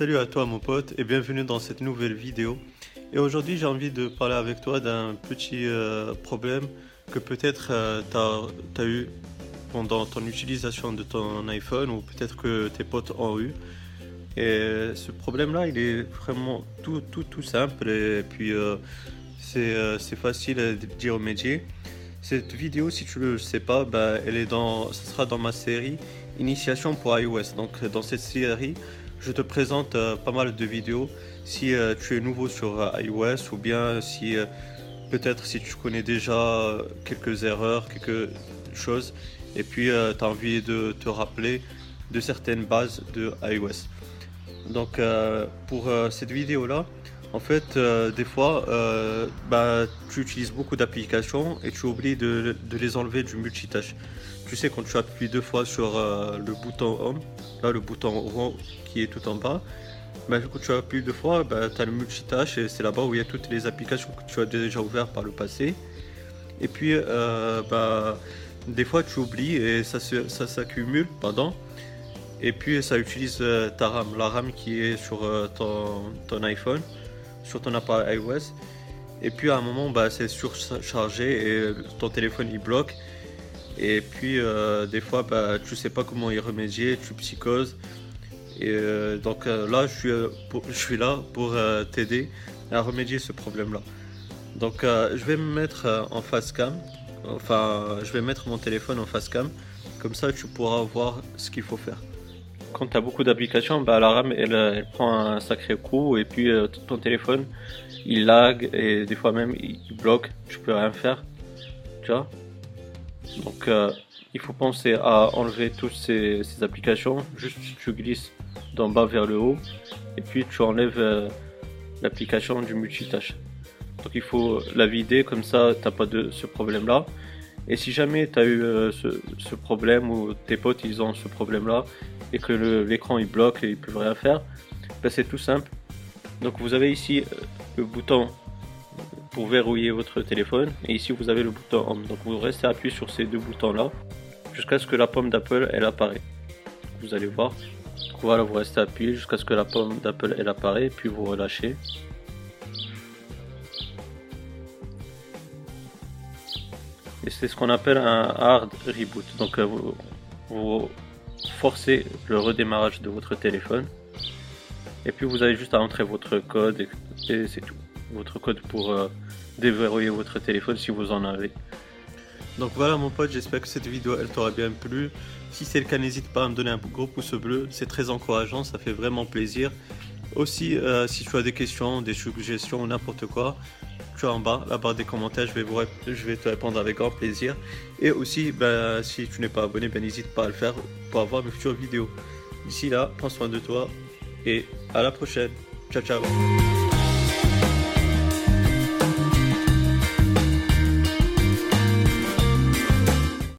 Salut à toi mon pote et bienvenue dans cette nouvelle vidéo. Et aujourd'hui j'ai envie de parler avec toi d'un petit euh, problème que peut-être tu as, eu pendant ton utilisation de ton iPhone ou peut-être que tes potes ont eu. Et ce problème là il est vraiment tout, tout, tout simple et puis euh, euh, c'est facile d'y remédier. Cette vidéo, si tu ne le sais pas, bah, elle est dans, ce sera dans ma série Initiation pour iOS. Donc dans cette série, je te présente euh, pas mal de vidéos. Si euh, tu es nouveau sur euh, iOS ou bien si peut-être si tu connais déjà quelques erreurs, quelques choses, et puis tu as envie de te rappeler de certaines bases de iOS. Donc pour cette vidéo là, en fait, euh, des fois, euh, bah, tu utilises beaucoup d'applications et tu oublies de, les enlever du multitâche. Tu sais, quand tu appuies deux fois sur euh, le bouton Home, là, le bouton rond qui est tout en bas, bah, quand tu appuies deux fois, bah, tu as le multitâche et c'est là-bas où il y a toutes les applications que tu as déjà ouvertes par le passé. Et puis, bah, des fois, tu oublies et ça, s'accumule. Et puis, ça utilise ta RAM, la RAM qui est sur ton iPhone sur ton appareil iOS. Et puis à un moment, bah, c'est surchargé et ton téléphone il bloque. Et puis euh, des fois, bah, tu sais pas comment y remédier, tu psychoses. Et euh, donc euh, là, je suis, je suis là pour t'aider à remédier ce problème-là. Donc je vais me mettre en face cam. Enfin, je vais mettre mon téléphone en face cam. Comme ça, tu pourras voir ce qu'il faut faire quand tu as beaucoup d'applications, bah, la RAM elle, prend un sacré coup et puis euh, ton téléphone il lag et des fois même il, bloque, tu peux rien faire. Tu vois Donc euh, il faut penser à enlever toutes ces, applications. Juste tu glisses d'en bas vers le haut et puis tu enlèves euh, l'application du multitâche. Donc il faut la vider comme ça, t'as pas de ce problème là. Et si jamais tu as eu ce, problème ou tes potes ils ont ce problème là, et que l'écran il bloque et il peut rien faire, ben, c'est tout simple. Donc vous avez ici euh, le bouton pour verrouiller votre téléphone et ici vous avez le bouton Home. Donc vous restez appuyé sur ces deux boutons là jusqu'à ce que la pomme d'Apple elle apparaît. Vous allez voir. voilà, vous restez appuyé jusqu'à ce que la pomme d'Apple elle apparaît puis vous relâchez. Et c'est ce qu'on appelle un hard reboot. Donc euh, vous forcer le redémarrage de votre téléphone. Et puis vous avez juste à entrer votre code et, c'est tout. Votre code pour euh, déverrouiller votre téléphone si vous en avez. Donc voilà mon pote, j'espère que cette vidéo elle t'aura bien plu. Si c'est le cas, n'hésite pas à me donner un gros pouce bleu, c'est très encourageant, ça fait vraiment plaisir. Aussi, euh, si tu as des questions, des suggestions ou n'importe quoi, en bas, la barre des commentaires, je vais, vous, je vais te répondre avec grand plaisir. Et aussi, ben, si tu n'es pas abonné, ben, n'hésite pas à le faire pour avoir mes futures vidéos. D'ici là, prends soin de toi et à la prochaine. Ciao ciao